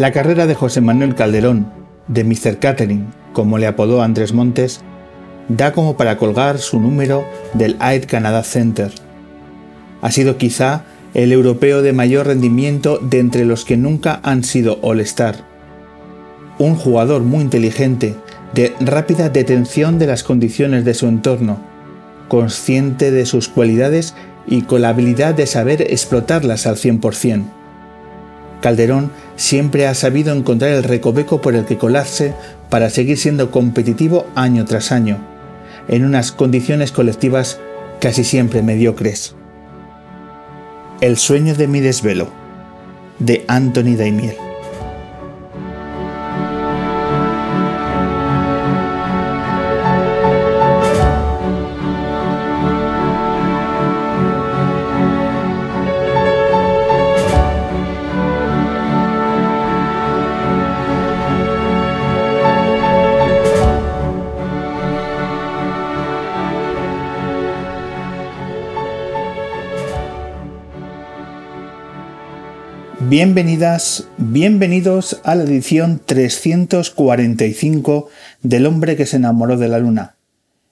La carrera de José Manuel Calderón, de Mr. Catering, como le apodó Andrés Montes, da como para colgar su número del Air Canada Center. Ha sido quizá el europeo de mayor rendimiento de entre los que nunca han sido All-Star. Un jugador muy inteligente, de rápida detención de las condiciones de su entorno, consciente de sus cualidades y con la habilidad de saber explotarlas al 100%. Calderón siempre ha sabido encontrar el recoveco por el que colarse para seguir siendo competitivo año tras año, en unas condiciones colectivas casi siempre mediocres. El sueño de mi desvelo, de Anthony Daimiel. Bienvenidas, bienvenidos a la edición 345 del hombre que se enamoró de la luna,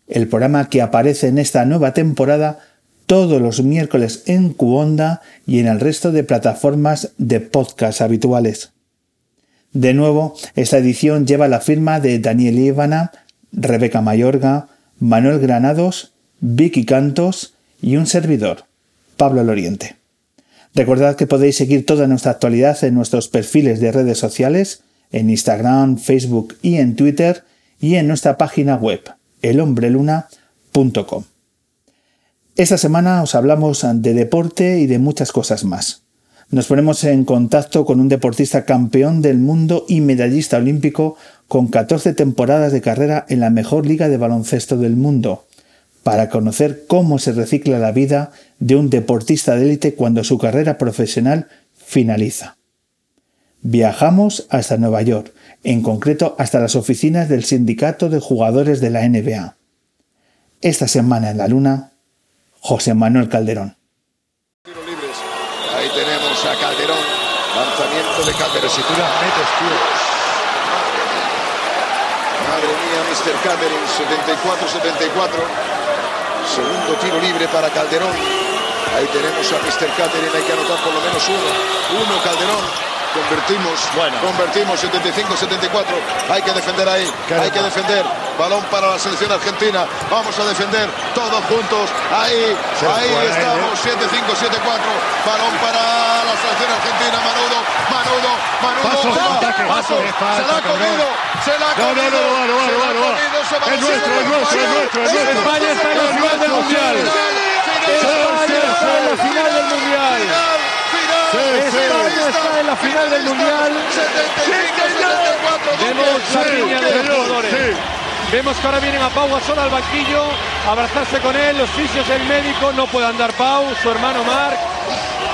el programa que aparece en esta nueva temporada todos los miércoles en Cuonda y en el resto de plataformas de podcast habituales. De nuevo, esta edición lleva la firma de Daniel Ivana, Rebeca Mayorga, Manuel Granados, Vicky Cantos y un servidor, Pablo Loriente. Recordad que podéis seguir toda nuestra actualidad en nuestros perfiles de redes sociales, en Instagram, Facebook y en Twitter, y en nuestra página web, elhombreluna.com. Esta semana os hablamos de deporte y de muchas cosas más. Nos ponemos en contacto con un deportista campeón del mundo y medallista olímpico con 14 temporadas de carrera en la mejor liga de baloncesto del mundo, para conocer cómo se recicla la vida de un deportista de élite cuando su carrera profesional finaliza. Viajamos hasta Nueva York, en concreto hasta las oficinas del Sindicato de Jugadores de la NBA. Esta semana en la Luna, José Manuel Calderón. Madre mía, Mr. Calderón, 74-74. Segundo tiro libre para Calderón. Ahí tenemos a Mr. Catherine, hay que anotar por lo menos uno. Uno Calderón. Convertimos, bueno. convertimos 75-74. Hay que defender ahí, hay que defender. Balón para la selección argentina. Vamos a defender todos juntos. Ahí, ahí estamos. 7-5-7-4. Balón para la selección argentina. Manudo, Manudo, Manudo. Paso, Se la ha comido. Se la no, no, no, no, no, no, no, Es nuestro, es nuestro, es nuestro, es nuestro. España está en la final del Mundial. España está en la final del Mundial. España está en la final del Mundial. Vemos la línea de los jugadores. Vemos que ahora vienen a Pau Gasol al banquillo, abrazarse con él, los fisios del médico, no puede andar Pau, su hermano Marc.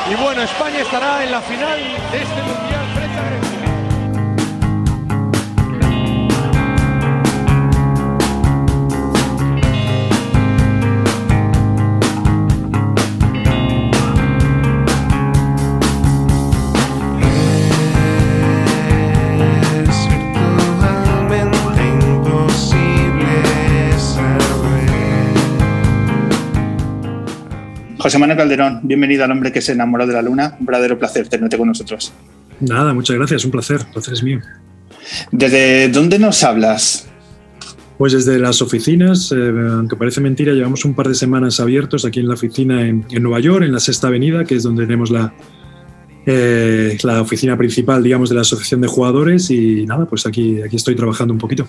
Y bueno, España estará en la final de este Mundial. José Manuel Calderón, bienvenido al hombre que se enamoró de la luna. Un verdadero placer tenerte con nosotros. Nada, muchas gracias, un placer, el placer es mío. ¿Desde dónde nos hablas? Pues desde las oficinas, eh, aunque parece mentira, llevamos un par de semanas abiertos aquí en la oficina en, Nueva York, en la Sexta Avenida, que es donde tenemos la, eh, la oficina principal, digamos, de la Asociación de Jugadores. Y nada, pues aquí, aquí estoy trabajando un poquito.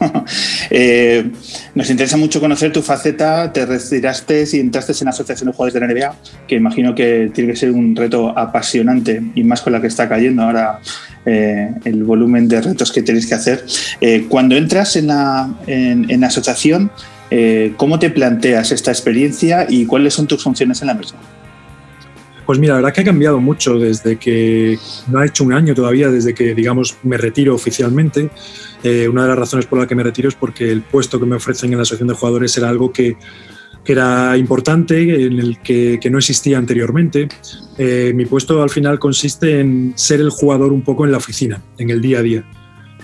Eh, nos interesa mucho conocer tu faceta. Te retiraste y entraste en la Asociación de Jugadores de la NBA, que imagino que tiene que ser un reto apasionante y más con la que está cayendo ahora eh, el volumen de retos que tenéis que hacer. Eh, cuando entras en la, en, asociación, ¿cómo te planteas esta experiencia y cuáles son tus funciones en la misma? Pues mira, la verdad que ha cambiado mucho desde que no ha hecho un año todavía, desde que, digamos, me retiro oficialmente. Eh, una de las razones por la que me retiro es porque el puesto que me ofrecen en la asociación de jugadores era algo que, era importante, en el que, no existía anteriormente. Eh, mi puesto al final consiste en ser el jugador un poco en la oficina, en el día a día.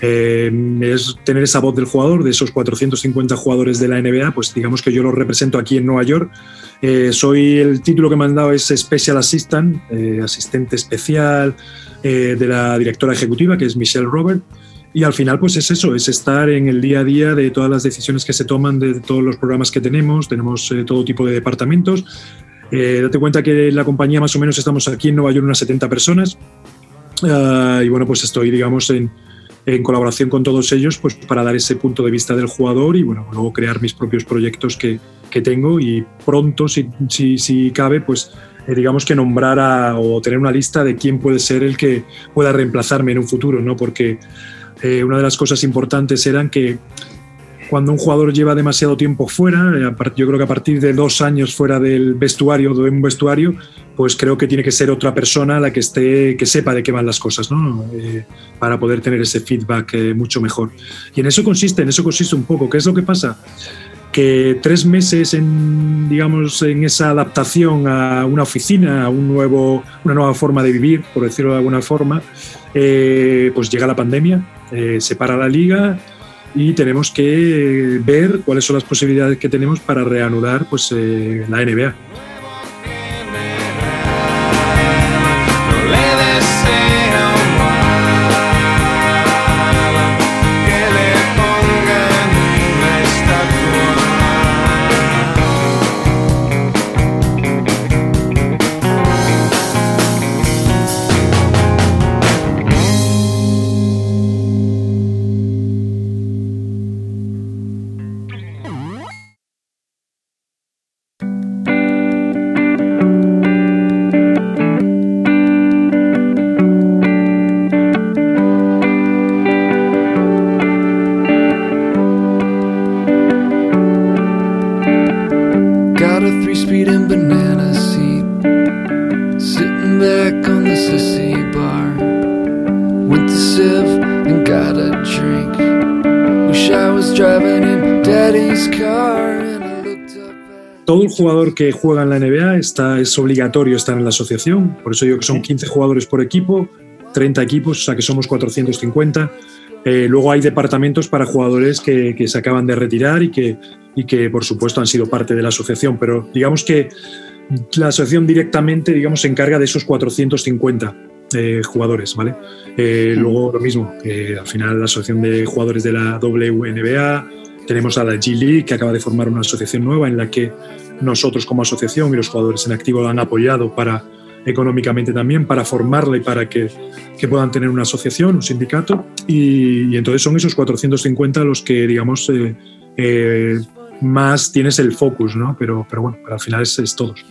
Eh, es tener esa voz del jugador, de esos 450 jugadores de la NBA, pues digamos que yo los represento aquí en Nueva York. soy el título que me han dado es Special Assistant, asistente especial de la directora ejecutiva, que es Michelle Robert. Y al final, pues es eso, es estar en el día a día de todas las decisiones que se toman, de todos los programas que tenemos. Tenemos eh, todo tipo de departamentos. Eh, date cuenta que la compañía más o menos estamos aquí en Nueva York unas 70 personas. Ah, y bueno, pues estoy, digamos, en, en, colaboración con todos ellos pues para dar ese punto de vista del jugador y bueno, luego crear mis propios proyectos que, que tengo y pronto, si, si, si cabe, pues eh, digamos que nombrar o tener una lista de quién puede ser el que pueda reemplazarme en un futuro, ¿no? Porque eh, una de las cosas importantes eran que cuando un jugador lleva demasiado tiempo fuera, eh, yo creo que a partir de dos años fuera del vestuario, de un vestuario, pues creo que tiene que ser otra persona la que esté, que sepa de qué van las cosas, ¿no? Eh, para poder tener ese feedback mucho mejor. Y en eso consiste, en eso consiste un poco. ¿Qué es lo que pasa? que tres meses en, digamos, en esa adaptación a una oficina, a un nuevo, una nueva forma de vivir, por decirlo de alguna forma, pues llega la pandemia eh, se para la liga y tenemos que ver cuáles son las posibilidades que tenemos para reanudar pues, eh, la NBA. Jugador que juega en la NBA está, es obligatorio estar en la asociación, por eso digo que son 15 jugadores por equipo, 30 equipos, o sea que somos 450. Eh, luego hay departamentos para jugadores que, se acaban de retirar y que, y que, por supuesto, han sido parte de la asociación, pero digamos que la asociación directamente digamos, se encarga de esos 450 eh, jugadores. ¿vale? Eh, luego lo mismo, al final la asociación de jugadores de la WNBA, tenemos a la G League, que acaba de formar una asociación nueva en la que nosotros como asociación y los jugadores en activo han apoyado para económicamente también para formarla y para que, que puedan tener una asociación, un sindicato. Y, entonces son esos 450 los que, digamos, eh, eh, más tienes el focus, ¿no? Pero, pero bueno, al final es, es todos.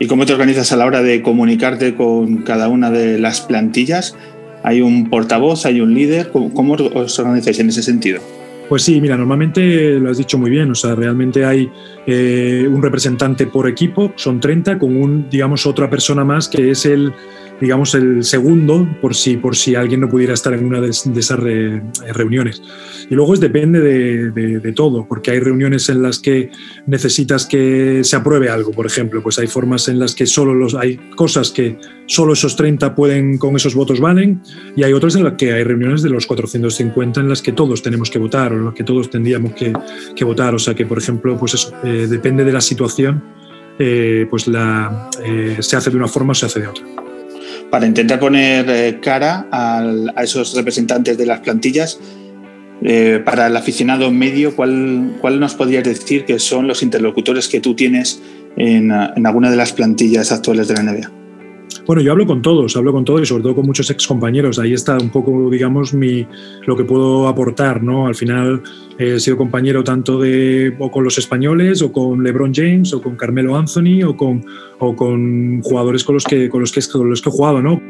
¿Y cómo te organizas a la hora de comunicarte con cada una de las plantillas? ¿Hay un portavoz, hay un líder? ¿Cómo, cómo os organizáis en ese sentido? Pues sí, mira, normalmente lo has dicho muy bien, o sea, realmente hay eh, un representante por equipo, son 30, con un, digamos, otra persona más que es el, digamos, el segundo, por si, por si alguien no pudiera estar en una de, esas reuniones. Y luego es depende de, todo, porque hay reuniones en las que necesitas que se apruebe algo, por ejemplo, pues hay formas en las que solo los, hay cosas que solo esos 30 pueden, con esos votos valen, y hay otras en las que hay reuniones de los 450 en las que todos tenemos que votar, o en las que todos tendríamos que, votar. O sea que, por ejemplo, pues eso, eh, depende de la situación, eh, pues la, eh, se hace de una forma o se hace de otra para intentar poner eh, cara a esos representantes de las plantillas, eh, para el aficionado medio, ¿cuál, ¿cuál nos podrías decir que son los interlocutores que tú tienes en, en alguna de las plantillas actuales de la NBA? Bueno, yo hablo con todos, hablo con todos y sobre todo con muchos ex compañeros. Ahí está un poco, digamos, mi, lo que puedo aportar, ¿no? Al final he sido compañero tanto de o con los españoles o con LeBron James o con Carmelo Anthony o con, o con jugadores con los que, con los que, con los que he jugado, ¿no?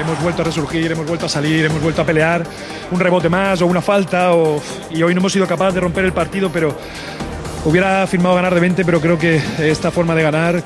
hemos vuelto a resurgir, hemos vuelto a salir, hemos vuelto a pelear, un rebote más o una falta, o, y hoy no hemos sido capaces de romper el partido, pero hubiera firmado ganar de 20, pero creo que esta forma de ganar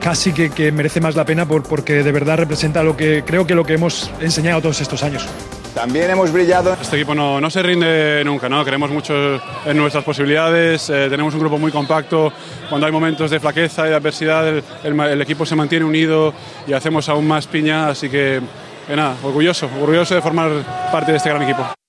casi que, merece más la pena por, porque de verdad representa lo que creo que lo que hemos enseñado todos estos años. También hemos brillado. Este equipo no, no se rinde nunca, ¿no? Creemos mucho en nuestras posibilidades, eh, tenemos un grupo muy compacto, cuando hay momentos de flaqueza y de adversidad el, el equipo se mantiene unido y hacemos aún más piña, así que nada, orgulloso, orgulloso de formar parte de este gran equipo.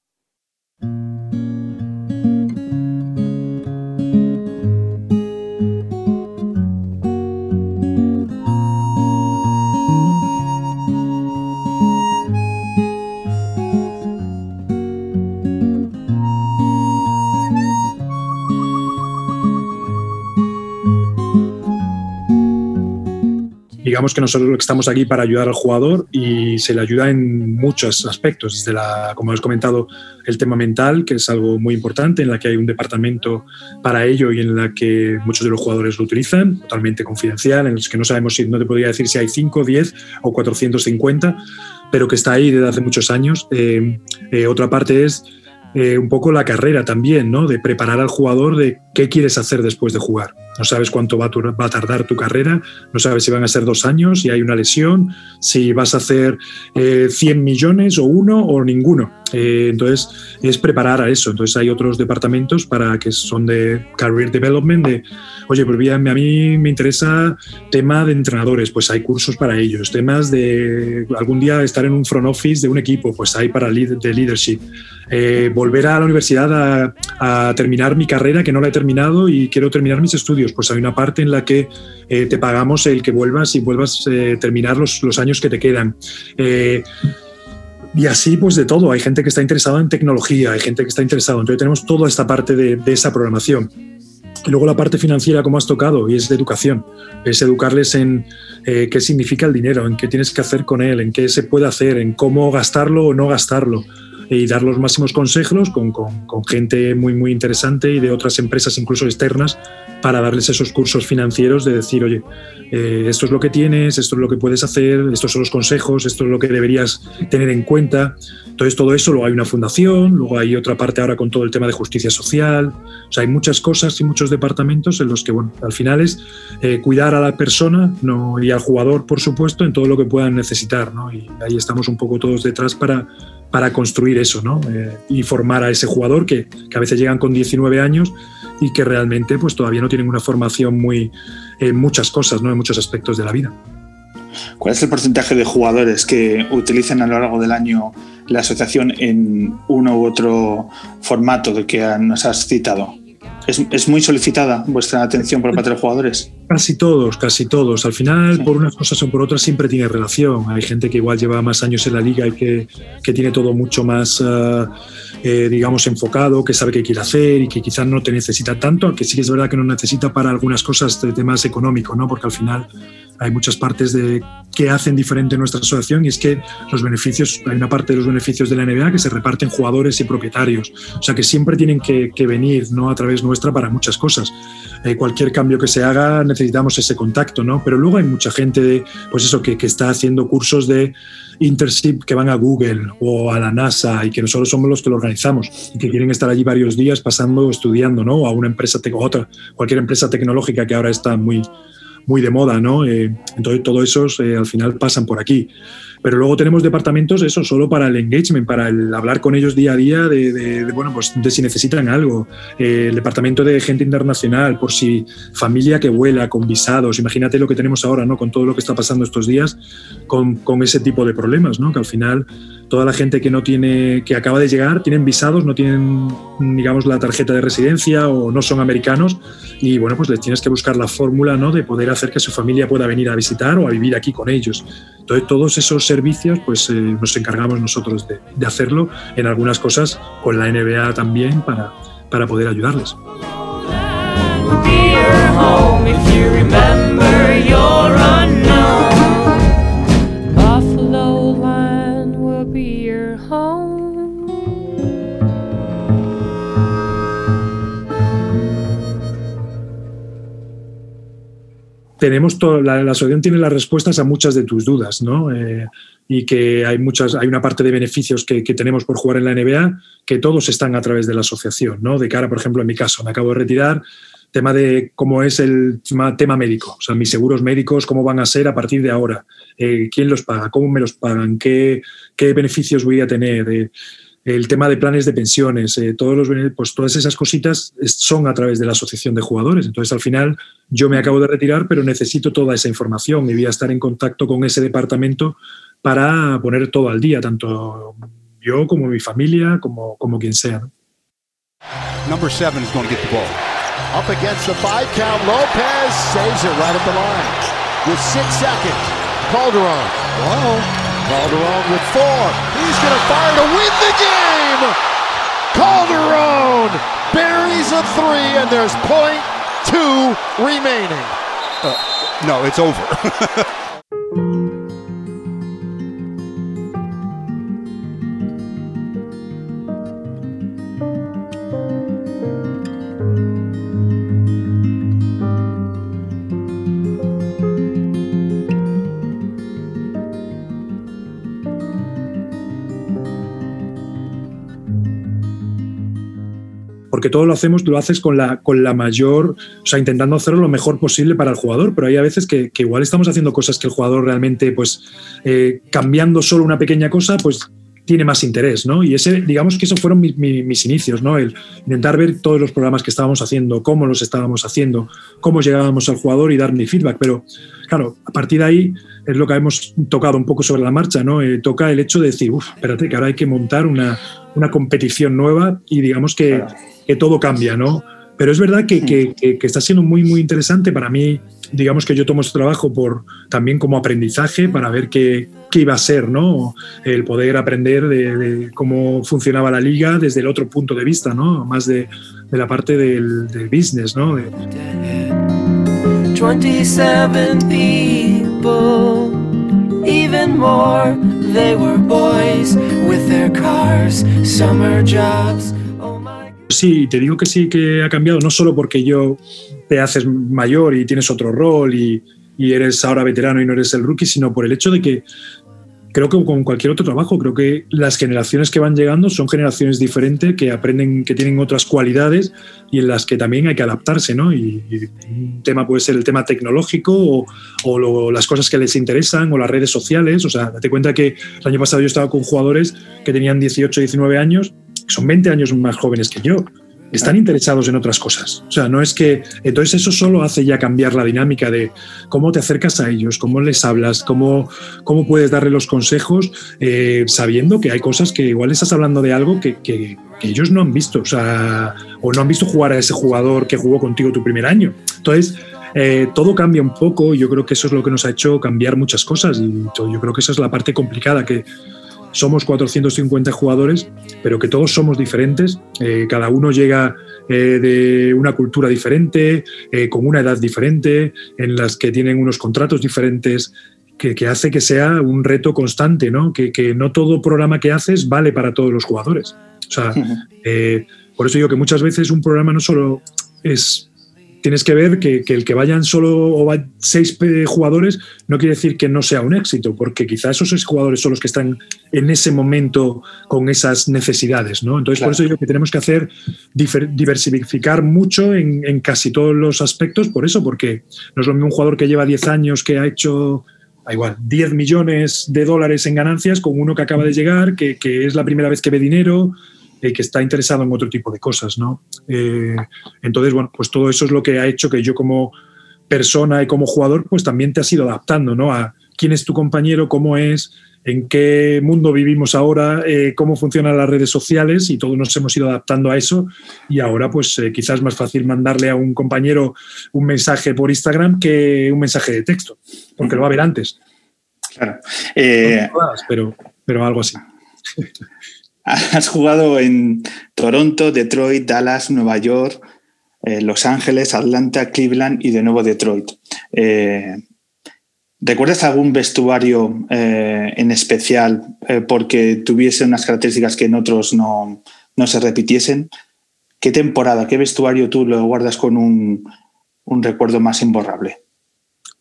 Digamos que nosotros estamos aquí para ayudar al jugador y se le ayuda en muchos aspectos, desde la, como has comentado, el tema mental, que es algo muy importante, en la que hay un departamento para ello y en la que muchos de los jugadores lo utilizan, totalmente confidencial, en los que no sabemos si, no te podría decir si hay 5, 10 o 450, pero que está ahí desde hace muchos años. Eh, eh, otra parte es eh, un poco la carrera también, ¿no? De preparar al jugador de qué quieres hacer después de jugar. No sabes cuánto va, a tardar tu carrera, no sabes si van a ser dos años, si hay una lesión, si vas a hacer 100 eh, millones o uno o ninguno. Eh, entonces, es preparar a eso. Entonces, hay otros departamentos para que son de career development, de, oye, pues bien, a mí me interesa tema de entrenadores, pues hay cursos para ellos. Temas de algún día estar en un front office de un equipo, pues hay para de leadership. Eh, volver a la universidad a, terminar mi carrera que no la he terminado y quiero terminar mis estudios. Pues hay una parte en la que eh, te pagamos el que vuelvas y vuelvas a eh, terminar los, los, años que te quedan. y así, pues de todo. Hay gente que está interesada en tecnología, hay gente que está interesada. Entonces tenemos toda esta parte de, de esa programación. Y luego la parte financiera, como has tocado, y es de educación. Es educarles en qué significa el dinero, en qué tienes que hacer con él, en qué se puede hacer, en cómo gastarlo o no gastarlo y dar los máximos consejos con, con, gente muy, muy interesante y de otras empresas, incluso externas, para darles esos cursos financieros de decir, oye, eh, esto es lo que tienes, esto es lo que puedes hacer, estos son los consejos, esto es lo que deberías tener en cuenta. Entonces, todo eso, luego hay una fundación, luego hay otra parte ahora con todo el tema de justicia social. O sea, hay muchas cosas y muchos departamentos en los que, bueno, al final es eh, cuidar a la persona ¿no? y al jugador, por supuesto, en todo lo que puedan necesitar. ¿no? Y ahí estamos un poco todos detrás para para construir eso ¿no? Eh, y formar a ese jugador que, que, a veces llegan con 19 años y que realmente pues, todavía no tienen una formación muy en muchas cosas, ¿no? en muchos aspectos de la vida. ¿Cuál es el porcentaje de jugadores que utilizan a lo largo del año la asociación en uno u otro formato de que nos has citado? ¿Es, muy solicitada vuestra atención por parte de los jugadores? Casi todos, casi todos. Al final, por unas cosas o por otras, siempre tiene relación. Hay gente que igual lleva más años en la liga y que, que tiene todo mucho más, eh, eh, digamos, enfocado, que sabe qué quiere hacer y que quizás no te necesita tanto, aunque sí que es verdad que no necesita para algunas cosas de temas económicos, ¿no? Porque al final hay muchas partes de que hacen diferente nuestra asociación y es que los beneficios, hay una parte de los beneficios de la NBA que se reparten jugadores y propietarios, o sea que siempre tienen que, venir ¿no? a través nuestra para muchas cosas. Eh, cualquier cambio que se haga necesitamos ese contacto, ¿no? Pero luego hay mucha gente, pues eso, que, que está haciendo cursos de internship que van a Google o a la NASA y que nosotros somos los que lo organizamos y que quieren estar allí varios días pasando, estudiando, ¿no? A una empresa, o otra, cualquier empresa tecnológica que ahora está muy, muy de moda, ¿no? Eh, entonces, todo eso eh, al final pasan por aquí. Pero luego tenemos departamentos, eso, solo para el engagement, para el hablar con ellos día a día de, bueno, pues de si necesitan algo. Eh, el departamento de gente internacional, por si familia que vuela con visados. Imagínate lo que tenemos ahora, ¿no? Con todo lo que está pasando estos días, con, con ese tipo de problemas, ¿no? Que al final toda la gente que no tiene, que acaba de llegar, tienen visados, no tienen, digamos, la tarjeta de residencia o no son americanos y bueno, pues les tienes que buscar la fórmula, ¿no? De poder hacer que su familia pueda venir a visitar o a vivir aquí con ellos. Entonces, todos esos servicios, pues eh, nos encargamos nosotros de, hacerlo en algunas cosas con la NBA también para, para poder ayudarles. Tenemos la, asociación tiene las respuestas a muchas de tus dudas, ¿no? Eh, y que hay muchas, hay una parte de beneficios que, tenemos por jugar en la NBA que todos están a través de la asociación, ¿no? De cara, por ejemplo, en mi caso, me acabo de retirar, tema de cómo es el tema, médico, o sea, mis seguros médicos, cómo van a ser a partir de ahora, eh, quién los paga, cómo me los pagan, qué, qué beneficios voy a tener. Eh, el tema de planes de pensiones, eh, todos los, pues todas esas cositas son a través de la asociación de jugadores. Entonces, al final, yo me acabo de retirar, pero necesito toda esa información y voy a estar en contacto con ese departamento para poner todo al día, tanto yo como mi familia, como, como quien sea. ¿no? Number seven is going to get the ball. Up against the five count, Lopez saves it right at the line. With six seconds, Calderon. Whoa. Calderon with four. He's going to fire to win the game. Calderon buries a three, and there's point two remaining. Uh, no, it's over. porque todo lo hacemos, lo haces con la, con la mayor, o sea, intentando hacerlo lo mejor posible para el jugador, pero hay a veces que, igual estamos haciendo cosas que el jugador realmente, pues, eh, cambiando solo una pequeña cosa, pues tiene más interés, ¿no? Y ese, digamos que esos fueron mis inicios, ¿no? El intentar ver todos los programas que estábamos haciendo, cómo los estábamos haciendo, cómo llegábamos al jugador y dar mi feedback. Pero, claro, a partir de ahí es lo que hemos tocado un poco sobre la marcha, ¿no? Eh, toca el hecho de decir, uff, espérate, que ahora hay que montar una, una competición nueva y digamos que, que todo cambia, ¿no? Pero es verdad que, que, que, está siendo muy, muy interesante para mí. Digamos que yo tomo este trabajo por, también como aprendizaje para ver qué, qué iba a ser, ¿no? El poder aprender de, cómo funcionaba la liga desde el otro punto de vista, ¿no? Más de, de la parte del, del, business, ¿no? De... 27 people, even more, they were boys with their cars, summer jobs. Sí, te digo que sí que ha cambiado, no solo porque yo te haces mayor y tienes otro rol y, eres ahora veterano y no eres el rookie, sino por el hecho de que creo que con cualquier otro trabajo, creo que las generaciones que van llegando son generaciones diferentes que aprenden, que tienen otras cualidades y en las que también hay que adaptarse, ¿no? Y, un tema puede ser el tema tecnológico o, las cosas que les interesan o las redes sociales. O sea, date cuenta que el año pasado yo estaba con jugadores que tenían 18, 19 años son 20 años más jóvenes que yo, están interesados en otras cosas. O sea, no es que. Entonces, eso solo hace ya cambiar la dinámica de cómo te acercas a ellos, cómo les hablas, cómo, cómo puedes darle los consejos, eh, sabiendo que hay cosas que igual estás hablando de algo que, que, ellos no han visto, o sea, o no han visto jugar a ese jugador que jugó contigo tu primer año. Entonces, eh, todo cambia un poco. Yo creo que eso es lo que nos ha hecho cambiar muchas cosas y yo creo que esa es la parte complicada que somos 450 jugadores, pero que todos somos diferentes, eh, cada uno llega eh, de una cultura diferente, eh, con una edad diferente, en las que tienen unos contratos diferentes, que, hace que sea un reto constante, ¿no? Que, que, no todo programa que haces vale para todos los jugadores. O sea, por eso digo que muchas veces un programa no solo es tienes que ver que, el que vayan solo o seis jugadores no quiere decir que no sea un éxito, porque quizás esos seis jugadores son los que están en ese momento con esas necesidades. ¿no? Entonces, por eso digo que tenemos que hacer diversificar mucho en, casi todos los aspectos, por eso, porque no es lo mismo un jugador que lleva 10 años que ha hecho igual, 10 millones de dólares en ganancias con uno que acaba de llegar, que, que es la primera vez que ve dinero, eh, que está interesado en otro tipo de cosas, ¿no? Eh, entonces, bueno, pues todo eso es lo que ha hecho que yo como persona y como jugador, pues también te has ido adaptando, ¿no? A quién es tu compañero, cómo es, en qué mundo vivimos ahora, eh, cómo funcionan las redes sociales y todos nos hemos ido adaptando a eso y ahora pues eh, quizás es más fácil mandarle a un compañero un mensaje por Instagram que un mensaje de texto, porque lo va a ver antes. Claro. Eh, pero, pero algo así. Has jugado en Toronto, Detroit, Dallas, Nueva York, Los Ángeles, Atlanta, Cleveland y de nuevo Detroit. ¿Recuerdas algún vestuario eh, en especial eh, porque tuviese unas características que en otros no, se repitiesen? ¿Qué temporada, qué vestuario tú lo guardas con un, recuerdo más imborrable?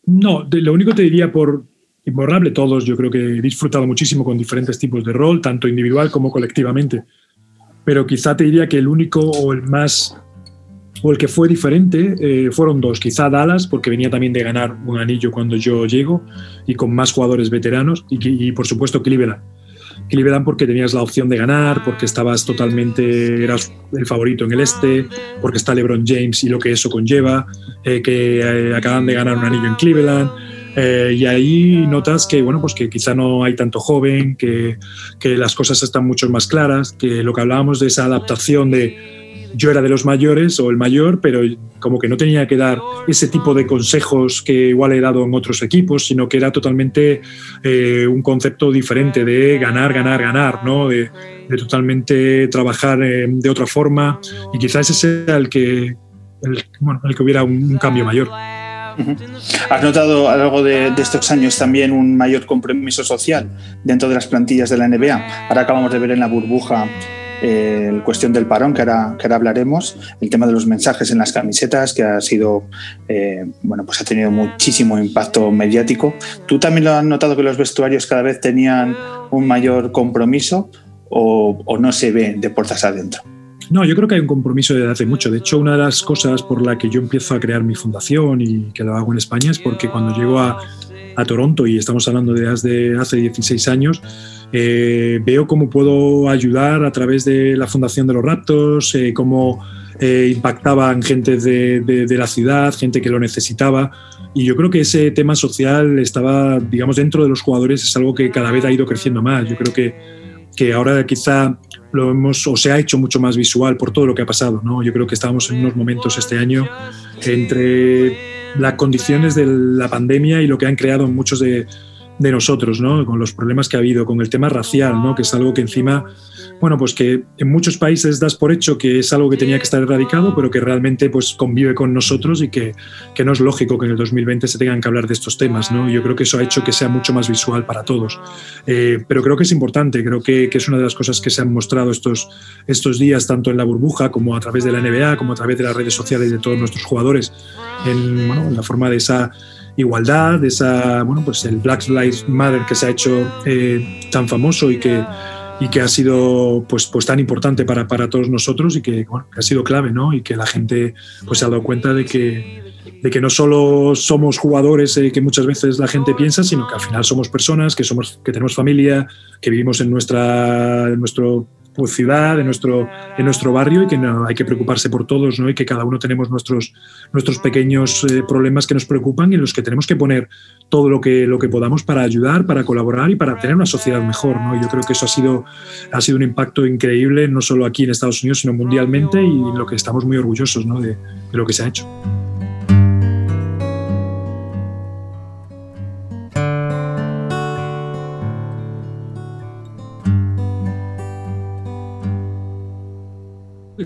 No, lo único te diría por imborrable, todos yo creo que he disfrutado muchísimo con diferentes tipos de rol, tanto individual como colectivamente. Pero quizá te diría que el único o el más o el que fue diferente eh, fueron dos, quizá Dallas, porque venía también de ganar un anillo cuando yo llego y con más jugadores veteranos, y, por supuesto Cleveland. Cleveland porque tenías la opción de ganar, porque estabas totalmente, eras el favorito en el este, porque está LeBron James y lo que eso conlleva, eh, que eh, acaban de ganar un anillo en Cleveland. Y ahí notas que, bueno, pues que quizá no hay tanto joven, que, que las cosas están mucho más claras, que lo que hablábamos de esa adaptación de, yo era de los mayores o el mayor, pero como que no tenía que dar ese tipo de consejos que igual he dado en otros equipos, sino que era totalmente eh, un concepto diferente de ganar, ganar, ganar, ¿no? de, totalmente trabajar eh, de otra forma y quizás ese sea el que, el, bueno, el que hubiera un, cambio mayor. ¿Has notado a lo largo de, de, estos años también un mayor compromiso social dentro de las plantillas de la NBA? Ahora acabamos de ver en la burbuja eh, la cuestión del parón, que ahora, que ahora hablaremos, el tema de los mensajes en las camisetas, que ha sido, eh, bueno, pues ha tenido muchísimo impacto mediático. ¿Tú también lo has notado que los vestuarios cada vez tenían un mayor compromiso o, o no se ve de puertas adentro? No, yo creo que hay un compromiso desde hace mucho. De hecho, una de las cosas por la que yo empiezo a crear mi fundación y que lo hago en España es porque cuando llego a, Toronto, y estamos hablando de hace, hace 16 años, eh, veo cómo puedo ayudar a través de la Fundación de los Raptors, eh, cómo eh, impactaban gente de, la ciudad, gente que lo necesitaba. Y yo creo que ese tema social estaba, digamos, dentro de los jugadores, es algo que cada vez ha ido creciendo más. Yo creo que, que ahora quizá lo hemos, o se ha hecho mucho más visual por todo lo que ha pasado. ¿no? Yo creo que estábamos en unos momentos este año entre las condiciones de la pandemia y lo que han creado muchos de, de nosotros, ¿no? Con los problemas que ha habido, con el tema racial, ¿no? Que es algo que encima, bueno, pues que en muchos países das por hecho que es algo que tenía que estar erradicado, pero que realmente pues convive con nosotros y que, que no es lógico que en el 2020 se tengan que hablar de estos temas, ¿no? Yo creo que eso ha hecho que sea mucho más visual para todos. Eh, pero creo que es importante, creo que, que, es una de las cosas que se han mostrado estos, estos días, tanto en la burbuja como a través de la NBA, como a través de las redes sociales de todos nuestros jugadores, en, bueno, en la forma de esa igualdad, esa, bueno, pues el Black Lives Matter que se ha hecho eh, tan famoso y que, y que ha sido pues, pues tan importante para, para todos nosotros y que, bueno, ha sido clave, ¿no? Y que la gente pues, se ha dado cuenta de que, de que no solo somos jugadores eh, que muchas veces la gente piensa, sino que al final somos personas, que, somos, que tenemos familia, que vivimos en, nuestra, en nuestro ciudad, en nuestro, nuestro barrio y que no, hay que preocuparse por todos ¿no? y que cada uno tenemos nuestros, nuestros pequeños eh, problemas que nos preocupan y en los que tenemos que poner todo lo que, lo que podamos para ayudar, para colaborar y para tener una sociedad mejor. ¿no? Yo creo que eso ha sido, ha sido un impacto increíble, no solo aquí en Estados Unidos, sino mundialmente y en lo que estamos muy orgullosos ¿no? de lo que se ha hecho.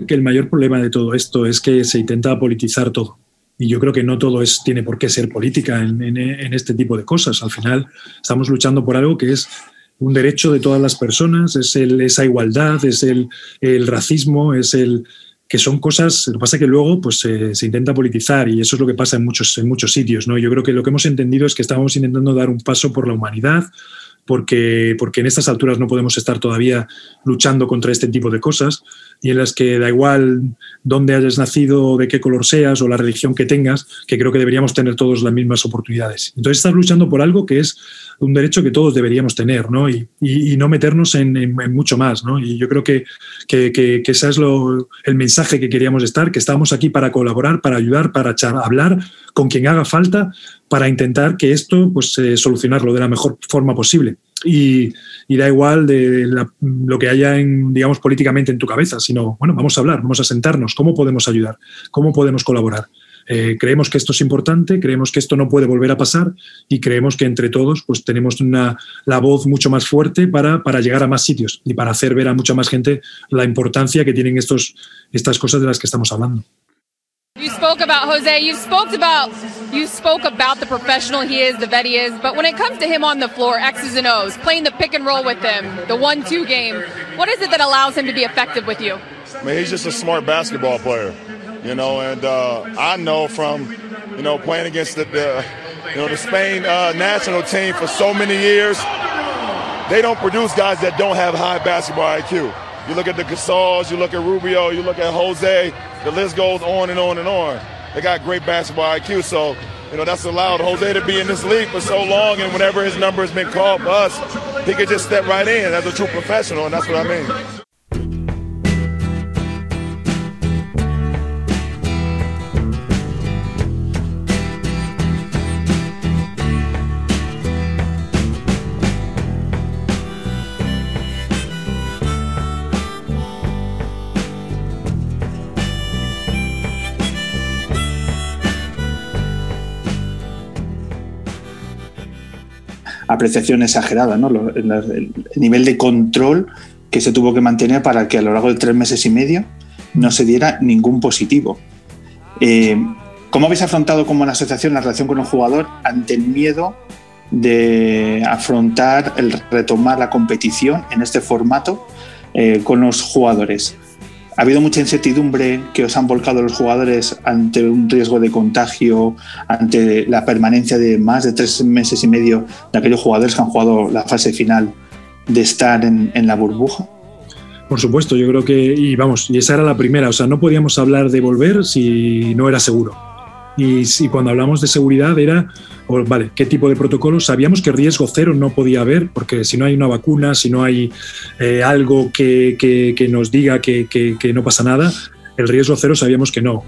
Que el mayor problema de todo esto es que se intenta politizar todo. Y yo creo que no todo es, tiene por qué ser política en, este tipo de cosas. Al final estamos luchando por algo que es un derecho de todas las personas, es el, esa igualdad, es el, el, racismo, es el que son cosas, lo que pasa es que luego pues, se intenta politizar y eso es lo que pasa en muchos, en muchos sitios. ¿no? Yo creo que lo que hemos entendido es que estamos intentando dar un paso por la humanidad, porque, porque en estas alturas no podemos estar todavía luchando contra este tipo de cosas y en las que da igual dónde hayas nacido, de qué color seas o la religión que tengas, que creo que deberíamos tener todos las mismas oportunidades. Entonces estás luchando por algo que es un derecho que todos deberíamos tener ¿no? Y, y, no meternos en, en, mucho más. ¿no? Y yo creo que, que, que, que ese es lo, el mensaje que queríamos estar, que estamos aquí para colaborar, para ayudar, para hablar con quien haga falta, para intentar que esto, pues, eh, solucionarlo de la mejor forma posible. Y, da igual de lo que haya, digamos, políticamente en tu cabeza, sino, bueno, vamos a hablar, vamos a sentarnos, ¿cómo podemos ayudar? ¿Cómo podemos colaborar? Eh, creemos que esto es importante, creemos que esto no puede volver a pasar y creemos que entre todos pues, tenemos una, la voz mucho más fuerte para, para llegar a más sitios y para hacer ver a mucha más gente la importancia que tienen estos, estas cosas de las que estamos hablando. You spoke about Jose. You spoke about you spoke about the professional he is, the vet he is. But when it comes to him on the floor, X's and O's, playing the pick and roll with him, the one-two game, what is it that allows him to be effective with you? I mean, he's just a smart basketball player you know, and uh, I know from, you know, playing against the, the you know, the Spain uh, national team for so many years, they don't produce guys that don't have high basketball IQ. You look at the Gasals, you look at Rubio, you look at Jose, the list goes on and on and on. They got great basketball IQ, so you know that's allowed Jose to be in this league for so long, and whenever his number has been called for us, he could just step right in as a true professional, and that's what I mean. Apreciación exagerada, ¿no? el, nivel de control que se tuvo que mantener para que a lo largo de tres meses y medio no se diera ningún positivo. Eh, ¿Cómo habéis afrontado como una asociación la relación con el jugador ante el miedo de afrontar el retomar la competición en este formato eh, con los jugadores? ¿Ha habido mucha incertidumbre que os han volcado los jugadores ante un riesgo de contagio, ante la permanencia de más de tres meses y medio de aquellos jugadores que han jugado la fase final de estar en, la burbuja? Por supuesto, yo creo que, y vamos, y esa era la primera, o sea, no podíamos hablar de volver si no era seguro. Y, cuando hablamos de seguridad era vale, ¿qué tipo de protocolo? Sabíamos que riesgo cero no podía haber, porque si no hay una vacuna, si no hay eh, algo que, que, nos diga que, que no pasa nada, el riesgo cero sabíamos que no.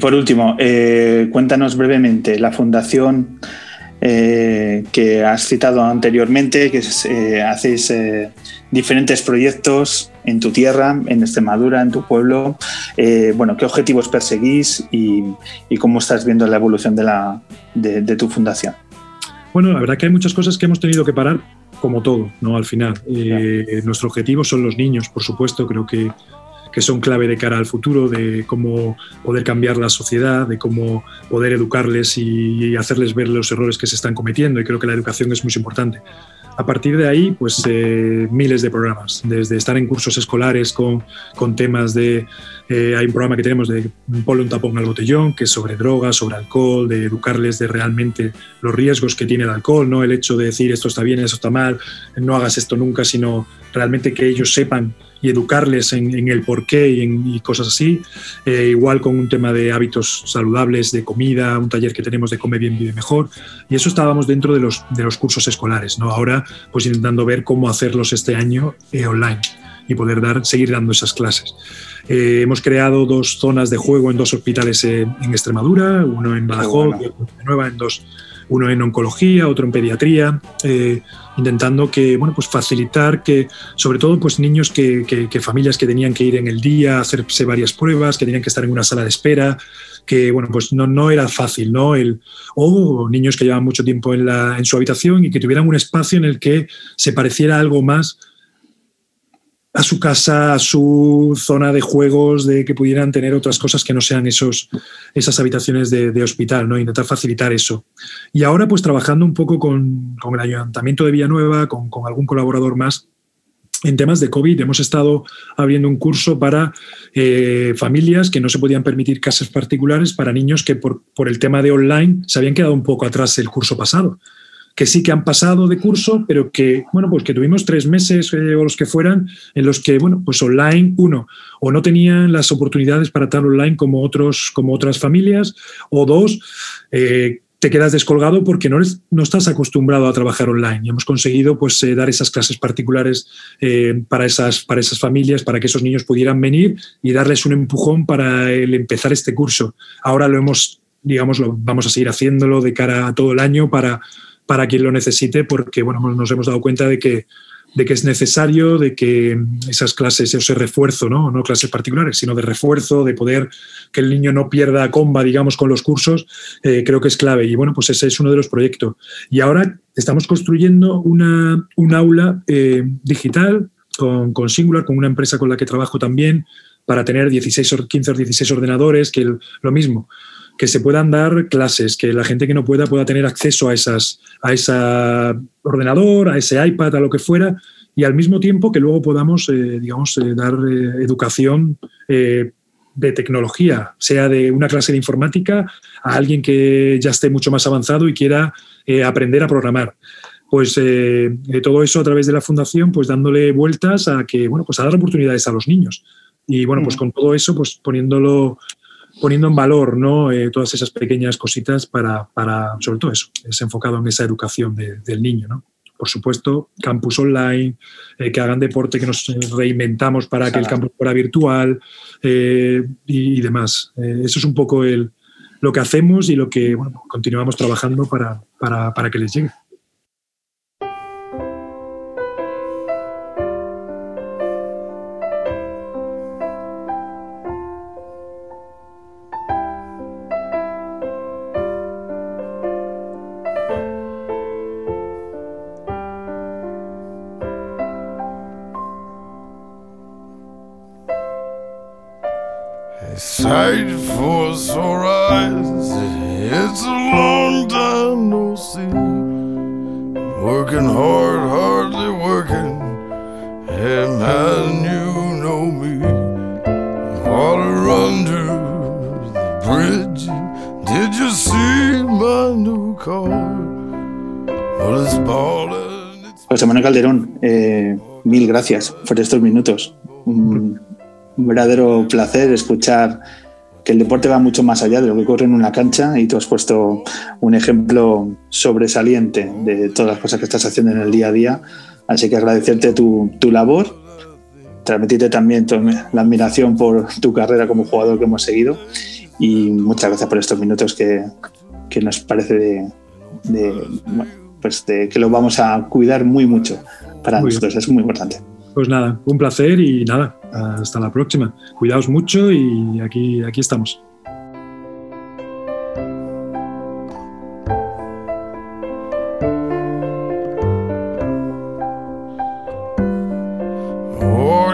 Por último, eh, cuéntanos brevemente la Fundación eh, que has citado anteriormente, que eh, hacéis eh, diferentes proyectos en tu tierra, en Extremadura, en tu pueblo. bueno, ¿qué objetivos perseguís y, cómo estás viendo la evolución de, la, de, tu fundación? Bueno, la verdad que hay muchas cosas que hemos tenido que parar, como todo, ¿no? Al final. Nuestro objetivo son los niños, por supuesto. Creo que que son clave de cara al futuro, de cómo poder cambiar la sociedad, de cómo poder educarles y, hacerles ver los errores que se están cometiendo. Y creo que la educación es muy importante. A partir de ahí, pues eh, miles de programas, desde estar en cursos escolares con, con temas de... Eh, hay un programa que tenemos de ponle un tapón al botellón, que es sobre drogas, sobre alcohol, de educarles de realmente los riesgos que tiene el alcohol, no el hecho de decir esto está bien, esto está mal, no hagas esto nunca, sino realmente que ellos sepan y educarles en, el porqué y, en, cosas así. Eh, igual con un tema de hábitos saludables, de comida, un taller que tenemos de Come Bien, Vive Mejor. Y eso estábamos dentro de los, de los cursos escolares. ¿no? Ahora, pues intentando ver cómo hacerlos este año eh, online y poder dar, seguir dando esas clases. Eh, hemos creado dos zonas de juego en dos hospitales en, Extremadura, uno en Badajoz y otro en Nueva, en dos uno en oncología, otro en pediatría, eh, intentando que, bueno, pues facilitar que, sobre todo, pues niños que, que, familias que tenían que ir en el día a hacerse varias pruebas, que tenían que estar en una sala de espera, que, bueno, pues no, no era fácil, ¿no? El, o niños que llevaban mucho tiempo en, la, en su habitación y que tuvieran un espacio en el que se pareciera algo más a su casa, a su zona de juegos, de que pudieran tener otras cosas que no sean esos, esas habitaciones de, hospital, ¿no? Intentar facilitar eso. Y ahora, pues trabajando un poco con, el Ayuntamiento de Villanueva, con, con, algún colaborador más, en temas de COVID hemos estado abriendo un curso para eh, familias que no se podían permitir casas particulares para niños que por, por el tema de online se habían quedado un poco atrás el curso pasado que sí que han pasado de curso, pero que, bueno, pues que tuvimos tres meses eh, o los que fueran, en los que, bueno, pues online, uno, o no tenían las oportunidades para estar online como, otros, como otras familias, o dos, eh, te quedas descolgado porque no, no estás acostumbrado a trabajar online. Y hemos conseguido pues, eh, dar esas clases particulares para, esas, para esas familias, para que esos niños pudieran venir y darles un empujón para el empezar este curso. Ahora lo hemos, digamos, lo, vamos a seguir haciéndolo de cara a todo el año para, para quien lo necesite, porque bueno, nos hemos dado cuenta de que de que es necesario, de que esas clases, ese refuerzo, ¿no? no clases particulares, sino de refuerzo, de poder que el niño no pierda comba, digamos, con los cursos, eh, creo que es clave. Y bueno, pues ese es uno de los proyectos. Y ahora estamos construyendo una, un aula eh, digital con, con, Singular, con una empresa con la que trabajo también, para tener 16 o 15 o 16 ordenadores, que lo mismo que se puedan dar clases, que la gente que no pueda pueda tener acceso a esas a ese ordenador, a ese iPad, a lo que fuera, y al mismo tiempo que luego podamos, eh, digamos, eh, dar eh, educación de tecnología, sea de una clase de informática a alguien que ya esté mucho más avanzado y quiera aprender a programar. Pues todo eso a través de la fundación, pues dándole vueltas a que, bueno, pues a dar oportunidades a los niños. Y bueno, pues con todo eso, pues poniéndolo poniendo en valor ¿no? Eh, todas esas pequeñas cositas para, para, sobre todo eso, es enfocado en esa educación del niño. ¿no? Por supuesto, campus online, eh, que hagan deporte, que nos reinventamos para que el campus fuera virtual eh, y, demás. eso es un poco el, lo que hacemos y lo que bueno, continuamos trabajando para, para, para que les llegue. Sight for sore eyes. It's a long time no see. Working hard, hardly working. Hey man, you know me. Water under the bridge. Did you see my new car? Well, it's ballin'. José Manuel Calderón, eh, mil gracias por estos minutos. Un, un verdadero placer escuchar que el deporte va mucho más allá de lo que ocurre en una cancha y tú has puesto un ejemplo sobresaliente de todas las cosas que estás haciendo en el día a día. Así que agradecerte tu, tu labor, transmitirte también la admiración por tu carrera como jugador que hemos seguido y muchas gracias por estos minutos que, que nos parece de, de, pues de, que lo vamos a cuidar muy mucho para muy nosotros, bien. es muy importante. Pues nada, un placer y nada, hasta la próxima. Cuidaos mucho y aquí, aquí estamos. Oh,